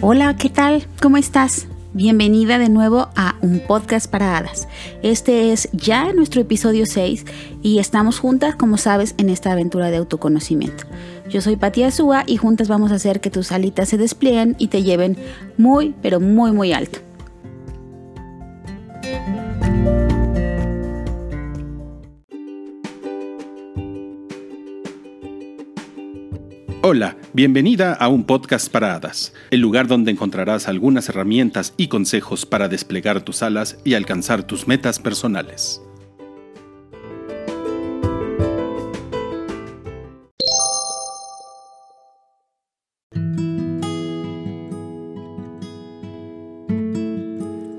Hola, ¿qué tal? ¿Cómo estás? Bienvenida de nuevo a un podcast para hadas. Este es ya nuestro episodio 6 y estamos juntas, como sabes, en esta aventura de autoconocimiento. Yo soy Pati Azúa y juntas vamos a hacer que tus alitas se desplieguen y te lleven muy, pero muy, muy alto. Hola, bienvenida a un podcast para hadas, el lugar donde encontrarás algunas herramientas y consejos para desplegar tus alas y alcanzar tus metas personales.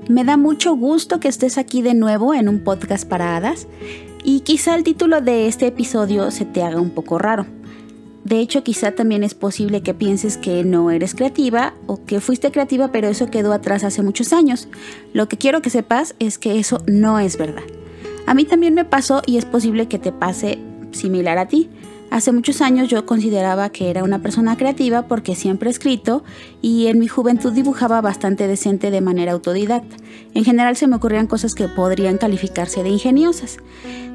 Me da mucho gusto que estés aquí de nuevo en un podcast para hadas y quizá el título de este episodio se te haga un poco raro de hecho, quizá también es posible que pienses que no eres creativa o que fuiste creativa pero eso quedó atrás hace muchos años. Lo que quiero que sepas es que eso no es verdad. A mí también me pasó y es posible que te pase similar a ti. Hace muchos años yo consideraba que era una persona creativa porque siempre he escrito y en mi juventud dibujaba bastante decente de manera autodidacta. En general se me ocurrían cosas que podrían calificarse de ingeniosas.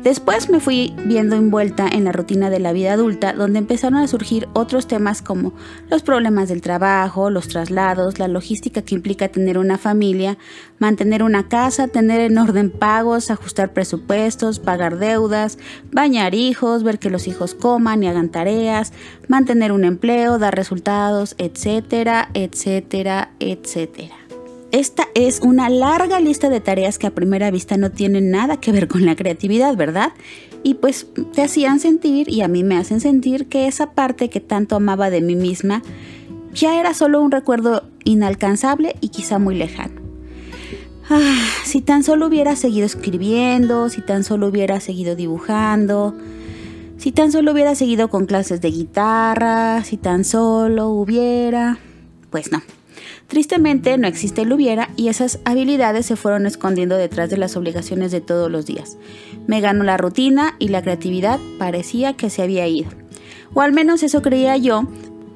Después me fui viendo envuelta en la rutina de la vida adulta, donde empezaron a surgir otros temas como los problemas del trabajo, los traslados, la logística que implica tener una familia, mantener una casa, tener en orden pagos, ajustar presupuestos, pagar deudas, bañar hijos, ver que los hijos coman y hagan tareas, mantener un empleo, dar resultados, etcétera, etcétera, etcétera. Esta es una larga lista de tareas que a primera vista no tienen nada que ver con la creatividad, ¿verdad? Y pues te hacían sentir y a mí me hacen sentir que esa parte que tanto amaba de mí misma ya era solo un recuerdo inalcanzable y quizá muy lejano. Ah, si tan solo hubiera seguido escribiendo, si tan solo hubiera seguido dibujando, si tan solo hubiera seguido con clases de guitarra, si tan solo hubiera... Pues no. Tristemente no existe el hubiera y esas habilidades se fueron escondiendo detrás de las obligaciones de todos los días. Me ganó la rutina y la creatividad parecía que se había ido. O al menos eso creía yo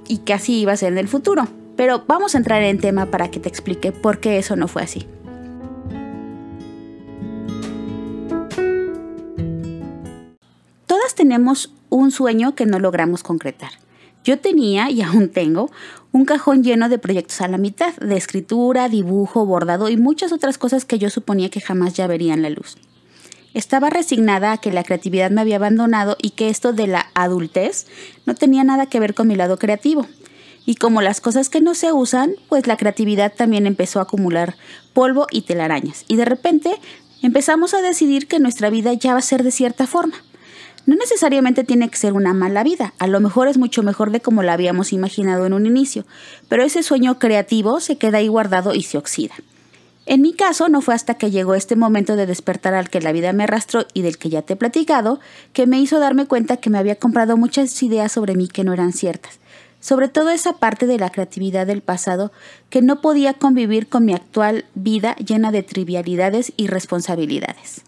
y que así iba a ser en el futuro. Pero vamos a entrar en tema para que te explique por qué eso no fue así. Tenemos un sueño que no logramos concretar. Yo tenía y aún tengo un cajón lleno de proyectos a la mitad, de escritura, dibujo, bordado y muchas otras cosas que yo suponía que jamás ya verían la luz. Estaba resignada a que la creatividad me había abandonado y que esto de la adultez no tenía nada que ver con mi lado creativo. Y como las cosas que no se usan, pues la creatividad también empezó a acumular polvo y telarañas. Y de repente empezamos a decidir que nuestra vida ya va a ser de cierta forma. No necesariamente tiene que ser una mala vida, a lo mejor es mucho mejor de como la habíamos imaginado en un inicio, pero ese sueño creativo se queda ahí guardado y se oxida. En mi caso, no fue hasta que llegó este momento de despertar al que la vida me arrastró y del que ya te he platicado, que me hizo darme cuenta que me había comprado muchas ideas sobre mí que no eran ciertas, sobre todo esa parte de la creatividad del pasado que no podía convivir con mi actual vida llena de trivialidades y responsabilidades.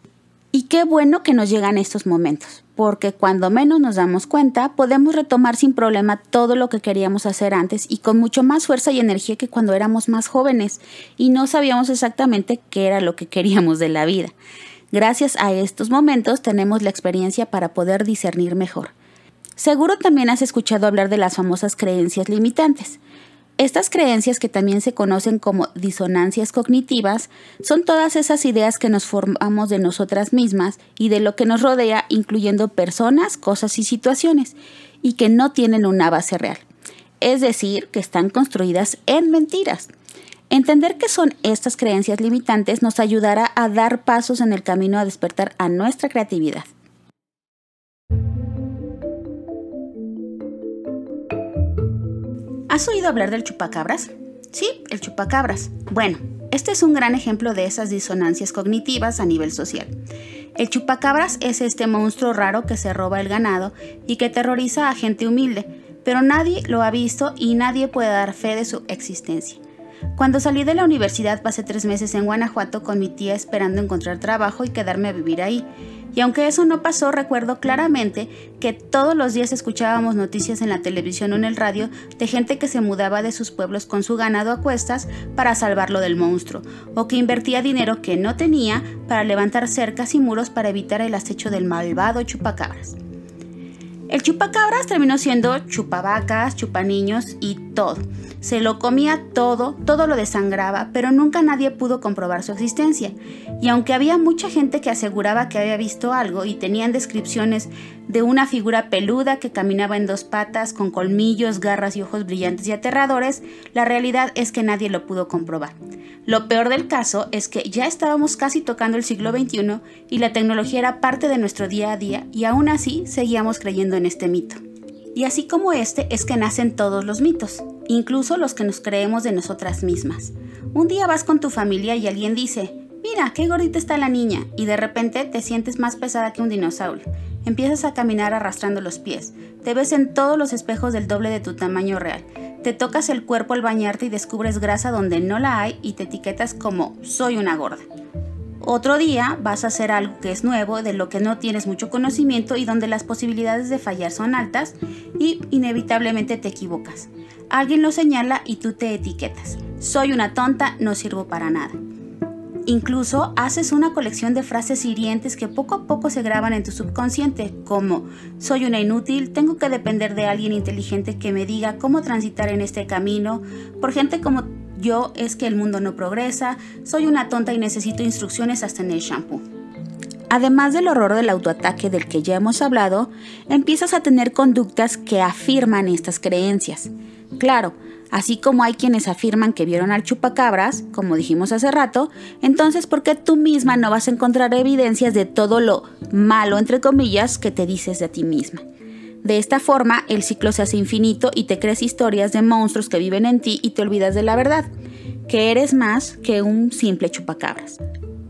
Y qué bueno que nos llegan estos momentos, porque cuando menos nos damos cuenta, podemos retomar sin problema todo lo que queríamos hacer antes y con mucho más fuerza y energía que cuando éramos más jóvenes y no sabíamos exactamente qué era lo que queríamos de la vida. Gracias a estos momentos tenemos la experiencia para poder discernir mejor. Seguro también has escuchado hablar de las famosas creencias limitantes. Estas creencias, que también se conocen como disonancias cognitivas, son todas esas ideas que nos formamos de nosotras mismas y de lo que nos rodea, incluyendo personas, cosas y situaciones, y que no tienen una base real. Es decir, que están construidas en mentiras. Entender qué son estas creencias limitantes nos ayudará a dar pasos en el camino a despertar a nuestra creatividad. ¿Has oído hablar del chupacabras? Sí, el chupacabras. Bueno, este es un gran ejemplo de esas disonancias cognitivas a nivel social. El chupacabras es este monstruo raro que se roba el ganado y que terroriza a gente humilde, pero nadie lo ha visto y nadie puede dar fe de su existencia. Cuando salí de la universidad pasé tres meses en Guanajuato con mi tía esperando encontrar trabajo y quedarme a vivir ahí. Y aunque eso no pasó, recuerdo claramente que todos los días escuchábamos noticias en la televisión o en el radio de gente que se mudaba de sus pueblos con su ganado a cuestas para salvarlo del monstruo, o que invertía dinero que no tenía para levantar cercas y muros para evitar el acecho del malvado chupacabras. El chupacabras terminó siendo chupavacas, chupaniños y todo. Se lo comía todo, todo lo desangraba, pero nunca nadie pudo comprobar su existencia. Y aunque había mucha gente que aseguraba que había visto algo y tenían descripciones de una figura peluda que caminaba en dos patas, con colmillos, garras y ojos brillantes y aterradores, la realidad es que nadie lo pudo comprobar. Lo peor del caso es que ya estábamos casi tocando el siglo XXI y la tecnología era parte de nuestro día a día y aún así seguíamos creyendo en este mito. Y así como este es que nacen todos los mitos, incluso los que nos creemos de nosotras mismas. Un día vas con tu familia y alguien dice, mira, qué gordita está la niña, y de repente te sientes más pesada que un dinosaurio. Empiezas a caminar arrastrando los pies. Te ves en todos los espejos del doble de tu tamaño real. Te tocas el cuerpo al bañarte y descubres grasa donde no la hay y te etiquetas como soy una gorda. Otro día vas a hacer algo que es nuevo, de lo que no tienes mucho conocimiento y donde las posibilidades de fallar son altas y inevitablemente te equivocas. Alguien lo señala y tú te etiquetas. Soy una tonta, no sirvo para nada. Incluso haces una colección de frases hirientes que poco a poco se graban en tu subconsciente, como soy una inútil, tengo que depender de alguien inteligente que me diga cómo transitar en este camino, por gente como yo es que el mundo no progresa, soy una tonta y necesito instrucciones hasta en el shampoo. Además del horror del autoataque del que ya hemos hablado, empiezas a tener conductas que afirman estas creencias. Claro, así como hay quienes afirman que vieron al chupacabras, como dijimos hace rato, entonces ¿por qué tú misma no vas a encontrar evidencias de todo lo malo, entre comillas, que te dices de ti misma? De esta forma, el ciclo se hace infinito y te crees historias de monstruos que viven en ti y te olvidas de la verdad, que eres más que un simple chupacabras.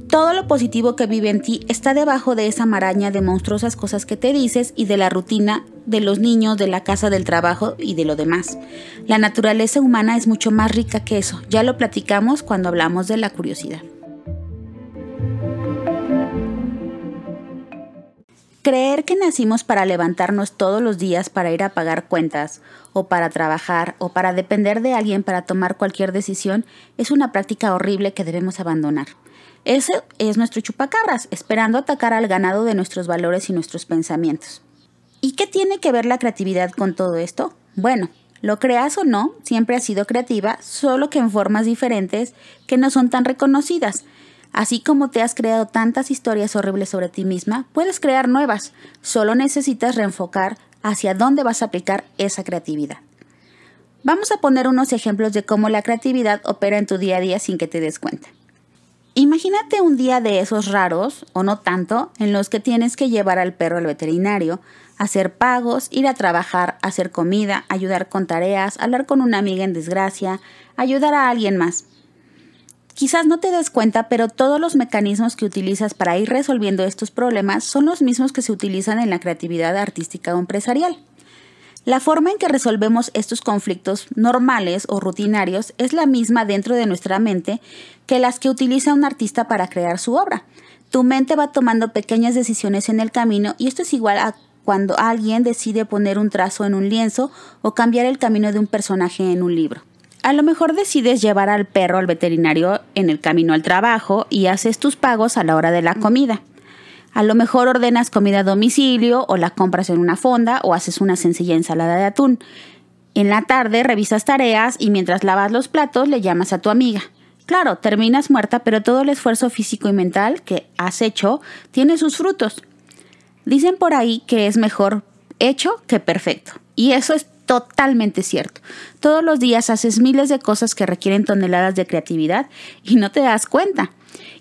Todo lo positivo que vive en ti está debajo de esa maraña de monstruosas cosas que te dices y de la rutina de los niños, de la casa, del trabajo y de lo demás. La naturaleza humana es mucho más rica que eso, ya lo platicamos cuando hablamos de la curiosidad. Creer que nacimos para levantarnos todos los días para ir a pagar cuentas, o para trabajar, o para depender de alguien para tomar cualquier decisión, es una práctica horrible que debemos abandonar. Ese es nuestro chupacabras, esperando atacar al ganado de nuestros valores y nuestros pensamientos. ¿Y qué tiene que ver la creatividad con todo esto? Bueno, lo creas o no, siempre ha sido creativa, solo que en formas diferentes que no son tan reconocidas. Así como te has creado tantas historias horribles sobre ti misma, puedes crear nuevas. Solo necesitas reenfocar hacia dónde vas a aplicar esa creatividad. Vamos a poner unos ejemplos de cómo la creatividad opera en tu día a día sin que te des cuenta. Imagínate un día de esos raros, o no tanto, en los que tienes que llevar al perro al veterinario, hacer pagos, ir a trabajar, hacer comida, ayudar con tareas, hablar con una amiga en desgracia, ayudar a alguien más. Quizás no te des cuenta, pero todos los mecanismos que utilizas para ir resolviendo estos problemas son los mismos que se utilizan en la creatividad artística o empresarial. La forma en que resolvemos estos conflictos normales o rutinarios es la misma dentro de nuestra mente que las que utiliza un artista para crear su obra. Tu mente va tomando pequeñas decisiones en el camino y esto es igual a cuando alguien decide poner un trazo en un lienzo o cambiar el camino de un personaje en un libro. A lo mejor decides llevar al perro al veterinario en el camino al trabajo y haces tus pagos a la hora de la comida. A lo mejor ordenas comida a domicilio o la compras en una fonda o haces una sencilla ensalada de atún. En la tarde revisas tareas y mientras lavas los platos le llamas a tu amiga. Claro, terminas muerta, pero todo el esfuerzo físico y mental que has hecho tiene sus frutos. Dicen por ahí que es mejor hecho que perfecto. Y eso es totalmente cierto. Todos los días haces miles de cosas que requieren toneladas de creatividad y no te das cuenta.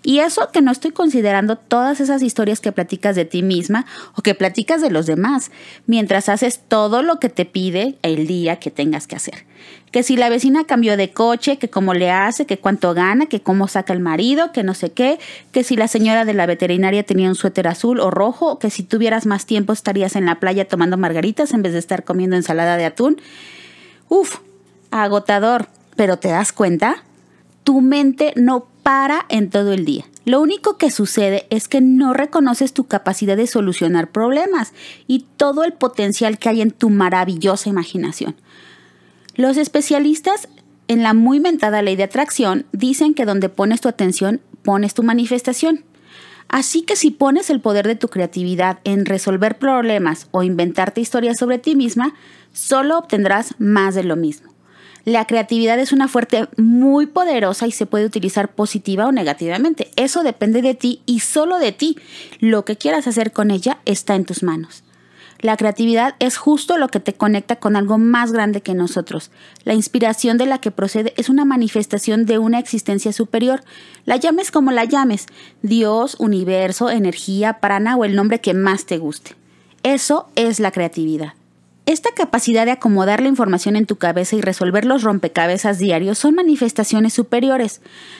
Y eso que no estoy considerando todas esas historias que platicas de ti misma o que platicas de los demás, mientras haces todo lo que te pide el día que tengas que hacer. Que si la vecina cambió de coche, que cómo le hace, que cuánto gana, que cómo saca el marido, que no sé qué, que si la señora de la veterinaria tenía un suéter azul o rojo, que si tuvieras más tiempo estarías en la playa tomando margaritas en vez de estar comiendo ensalada de atún. Uf, agotador, pero ¿te das cuenta? tu mente no para en todo el día. Lo único que sucede es que no reconoces tu capacidad de solucionar problemas y todo el potencial que hay en tu maravillosa imaginación. Los especialistas en la muy mentada ley de atracción dicen que donde pones tu atención, pones tu manifestación. Así que si pones el poder de tu creatividad en resolver problemas o inventarte historias sobre ti misma, solo obtendrás más de lo mismo. La creatividad es una fuerte muy poderosa y se puede utilizar positiva o negativamente. Eso depende de ti y solo de ti. Lo que quieras hacer con ella está en tus manos. La creatividad es justo lo que te conecta con algo más grande que nosotros. La inspiración de la que procede es una manifestación de una existencia superior. La llames como la llames, Dios, universo, energía, prana o el nombre que más te guste. Eso es la creatividad. Esta capacidad de acomodar la información en tu cabeza y resolver los rompecabezas diarios son manifestaciones superiores,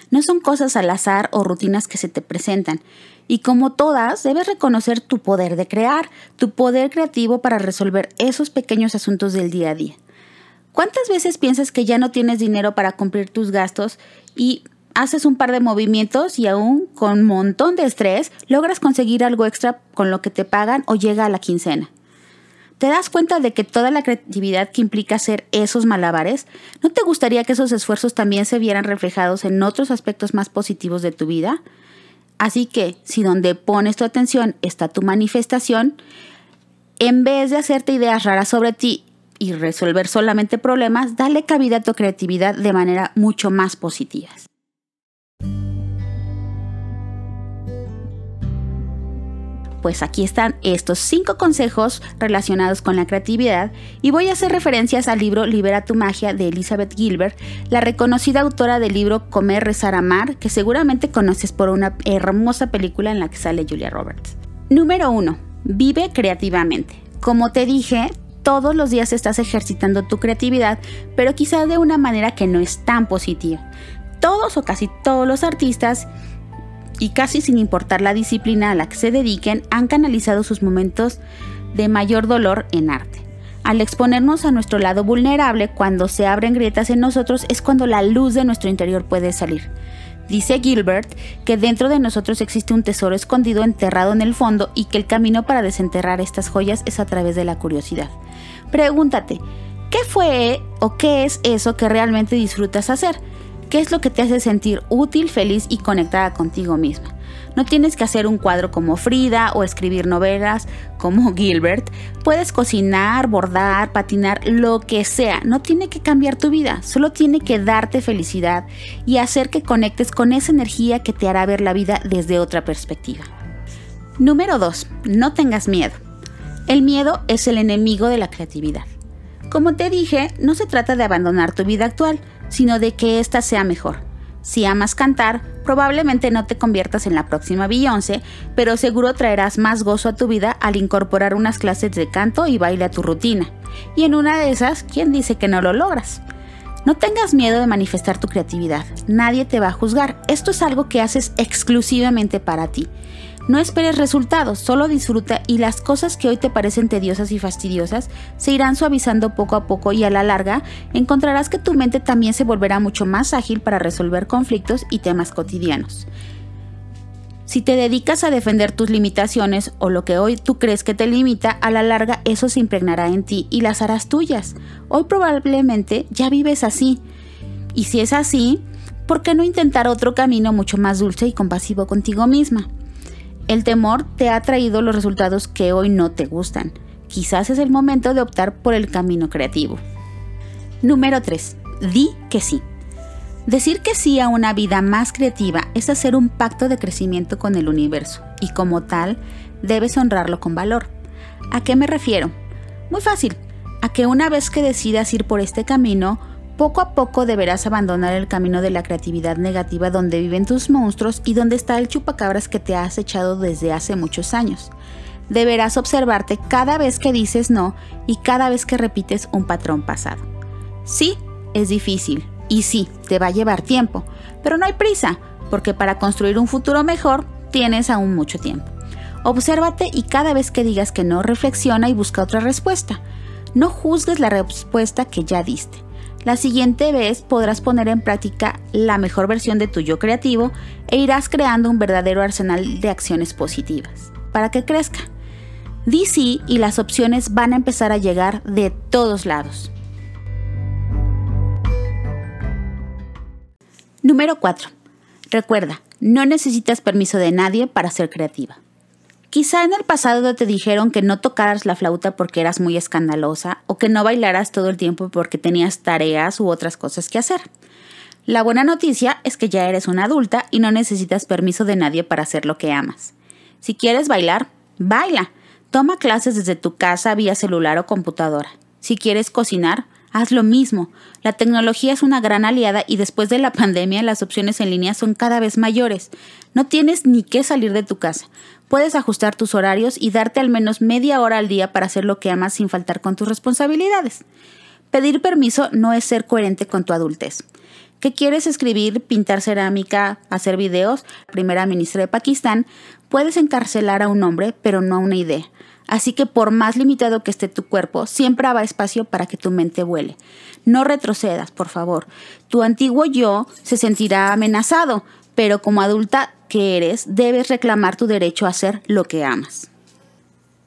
no son cosas al azar o rutinas que se te presentan. Y como todas, debes reconocer tu poder de crear, tu poder creativo para resolver esos pequeños asuntos del día a día. ¿Cuántas veces piensas que ya no tienes dinero para cumplir tus gastos y haces un par de movimientos y aún con un montón de estrés logras conseguir algo extra con lo que te pagan o llega a la quincena? ¿Te das cuenta de que toda la creatividad que implica hacer esos malabares, ¿no te gustaría que esos esfuerzos también se vieran reflejados en otros aspectos más positivos de tu vida? Así que, si donde pones tu atención está tu manifestación, en vez de hacerte ideas raras sobre ti y resolver solamente problemas, dale cabida a tu creatividad de manera mucho más positiva. Pues aquí están estos cinco consejos relacionados con la creatividad y voy a hacer referencias al libro Libera tu magia de Elizabeth Gilbert, la reconocida autora del libro Comer, Rezar, Amar, que seguramente conoces por una hermosa película en la que sale Julia Roberts. Número 1. Vive creativamente. Como te dije, todos los días estás ejercitando tu creatividad, pero quizás de una manera que no es tan positiva. Todos o casi todos los artistas y casi sin importar la disciplina a la que se dediquen, han canalizado sus momentos de mayor dolor en arte. Al exponernos a nuestro lado vulnerable, cuando se abren grietas en nosotros, es cuando la luz de nuestro interior puede salir. Dice Gilbert que dentro de nosotros existe un tesoro escondido enterrado en el fondo y que el camino para desenterrar estas joyas es a través de la curiosidad. Pregúntate, ¿qué fue o qué es eso que realmente disfrutas hacer? ¿Qué es lo que te hace sentir útil, feliz y conectada contigo misma? No tienes que hacer un cuadro como Frida o escribir novelas como Gilbert. Puedes cocinar, bordar, patinar, lo que sea. No tiene que cambiar tu vida, solo tiene que darte felicidad y hacer que conectes con esa energía que te hará ver la vida desde otra perspectiva. Número 2. No tengas miedo. El miedo es el enemigo de la creatividad. Como te dije, no se trata de abandonar tu vida actual, sino de que ésta sea mejor. Si amas cantar, probablemente no te conviertas en la próxima Beyoncé, pero seguro traerás más gozo a tu vida al incorporar unas clases de canto y baile a tu rutina. Y en una de esas, ¿quién dice que no lo logras? No tengas miedo de manifestar tu creatividad, nadie te va a juzgar, esto es algo que haces exclusivamente para ti. No esperes resultados, solo disfruta y las cosas que hoy te parecen tediosas y fastidiosas se irán suavizando poco a poco y a la larga encontrarás que tu mente también se volverá mucho más ágil para resolver conflictos y temas cotidianos. Si te dedicas a defender tus limitaciones o lo que hoy tú crees que te limita, a la larga eso se impregnará en ti y las harás tuyas. Hoy probablemente ya vives así. Y si es así, ¿por qué no intentar otro camino mucho más dulce y compasivo contigo misma? El temor te ha traído los resultados que hoy no te gustan. Quizás es el momento de optar por el camino creativo. Número 3. Di que sí. Decir que sí a una vida más creativa es hacer un pacto de crecimiento con el universo y como tal debes honrarlo con valor. ¿A qué me refiero? Muy fácil, a que una vez que decidas ir por este camino, poco a poco deberás abandonar el camino de la creatividad negativa donde viven tus monstruos y donde está el chupacabras que te has echado desde hace muchos años. Deberás observarte cada vez que dices no y cada vez que repites un patrón pasado. Sí, es difícil y sí, te va a llevar tiempo, pero no hay prisa, porque para construir un futuro mejor tienes aún mucho tiempo. Obsérvate y cada vez que digas que no, reflexiona y busca otra respuesta. No juzgues la respuesta que ya diste. La siguiente vez podrás poner en práctica la mejor versión de tu yo creativo e irás creando un verdadero arsenal de acciones positivas para que crezca. DC y las opciones van a empezar a llegar de todos lados. Número 4. Recuerda, no necesitas permiso de nadie para ser creativa. Quizá en el pasado te dijeron que no tocaras la flauta porque eras muy escandalosa o que no bailaras todo el tiempo porque tenías tareas u otras cosas que hacer. La buena noticia es que ya eres una adulta y no necesitas permiso de nadie para hacer lo que amas. Si quieres bailar, baila. Toma clases desde tu casa vía celular o computadora. Si quieres cocinar, haz lo mismo. La tecnología es una gran aliada y después de la pandemia las opciones en línea son cada vez mayores. No tienes ni que salir de tu casa. Puedes ajustar tus horarios y darte al menos media hora al día para hacer lo que amas sin faltar con tus responsabilidades. Pedir permiso no es ser coherente con tu adultez. ¿Qué quieres escribir, pintar cerámica, hacer videos? Primera ministra de Pakistán, puedes encarcelar a un hombre, pero no a una idea. Así que por más limitado que esté tu cuerpo, siempre habrá espacio para que tu mente vuele. No retrocedas, por favor. Tu antiguo yo se sentirá amenazado, pero como adulta que eres, debes reclamar tu derecho a hacer lo que amas.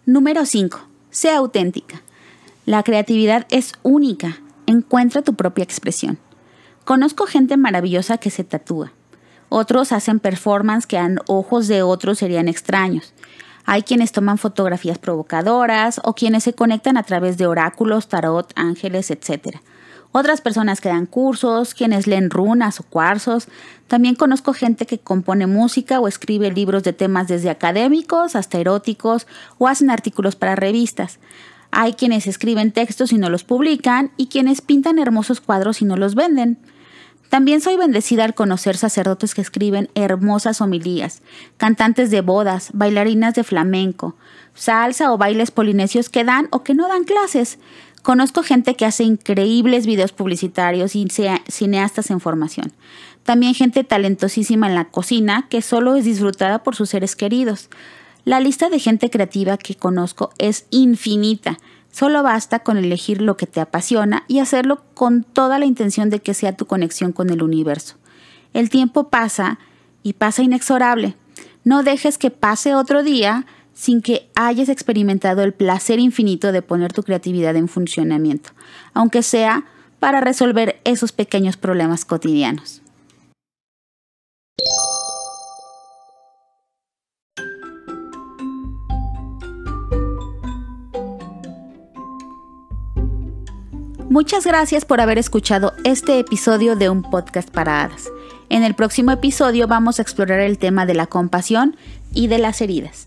Número 5. Sea auténtica. La creatividad es única. Encuentra tu propia expresión. Conozco gente maravillosa que se tatúa. Otros hacen performance que a ojos de otros serían extraños. Hay quienes toman fotografías provocadoras o quienes se conectan a través de oráculos, tarot, ángeles, etc. Otras personas que dan cursos, quienes leen runas o cuarzos. También conozco gente que compone música o escribe libros de temas desde académicos hasta eróticos o hacen artículos para revistas. Hay quienes escriben textos y no los publican y quienes pintan hermosos cuadros y no los venden. También soy bendecida al conocer sacerdotes que escriben hermosas homilías, cantantes de bodas, bailarinas de flamenco, salsa o bailes polinesios que dan o que no dan clases. Conozco gente que hace increíbles videos publicitarios y cineastas en formación. También gente talentosísima en la cocina que solo es disfrutada por sus seres queridos. La lista de gente creativa que conozco es infinita. Solo basta con elegir lo que te apasiona y hacerlo con toda la intención de que sea tu conexión con el universo. El tiempo pasa y pasa inexorable. No dejes que pase otro día sin que hayas experimentado el placer infinito de poner tu creatividad en funcionamiento, aunque sea para resolver esos pequeños problemas cotidianos. Muchas gracias por haber escuchado este episodio de un podcast para hadas. En el próximo episodio vamos a explorar el tema de la compasión y de las heridas.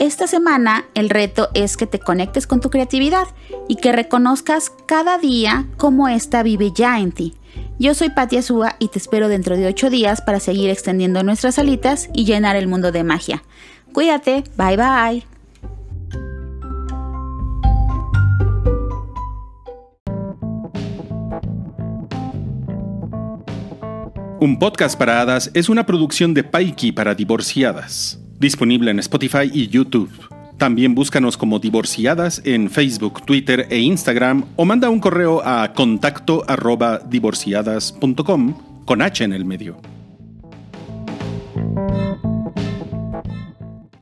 Esta semana el reto es que te conectes con tu creatividad y que reconozcas cada día cómo ésta vive ya en ti. Yo soy Patia Súa y te espero dentro de 8 días para seguir extendiendo nuestras alitas y llenar el mundo de magia. Cuídate, bye bye. Un podcast para hadas es una producción de Paiki para divorciadas. Disponible en Spotify y YouTube. También búscanos como Divorciadas en Facebook, Twitter e Instagram o manda un correo a contacto arroba divorciadas.com con H en el medio.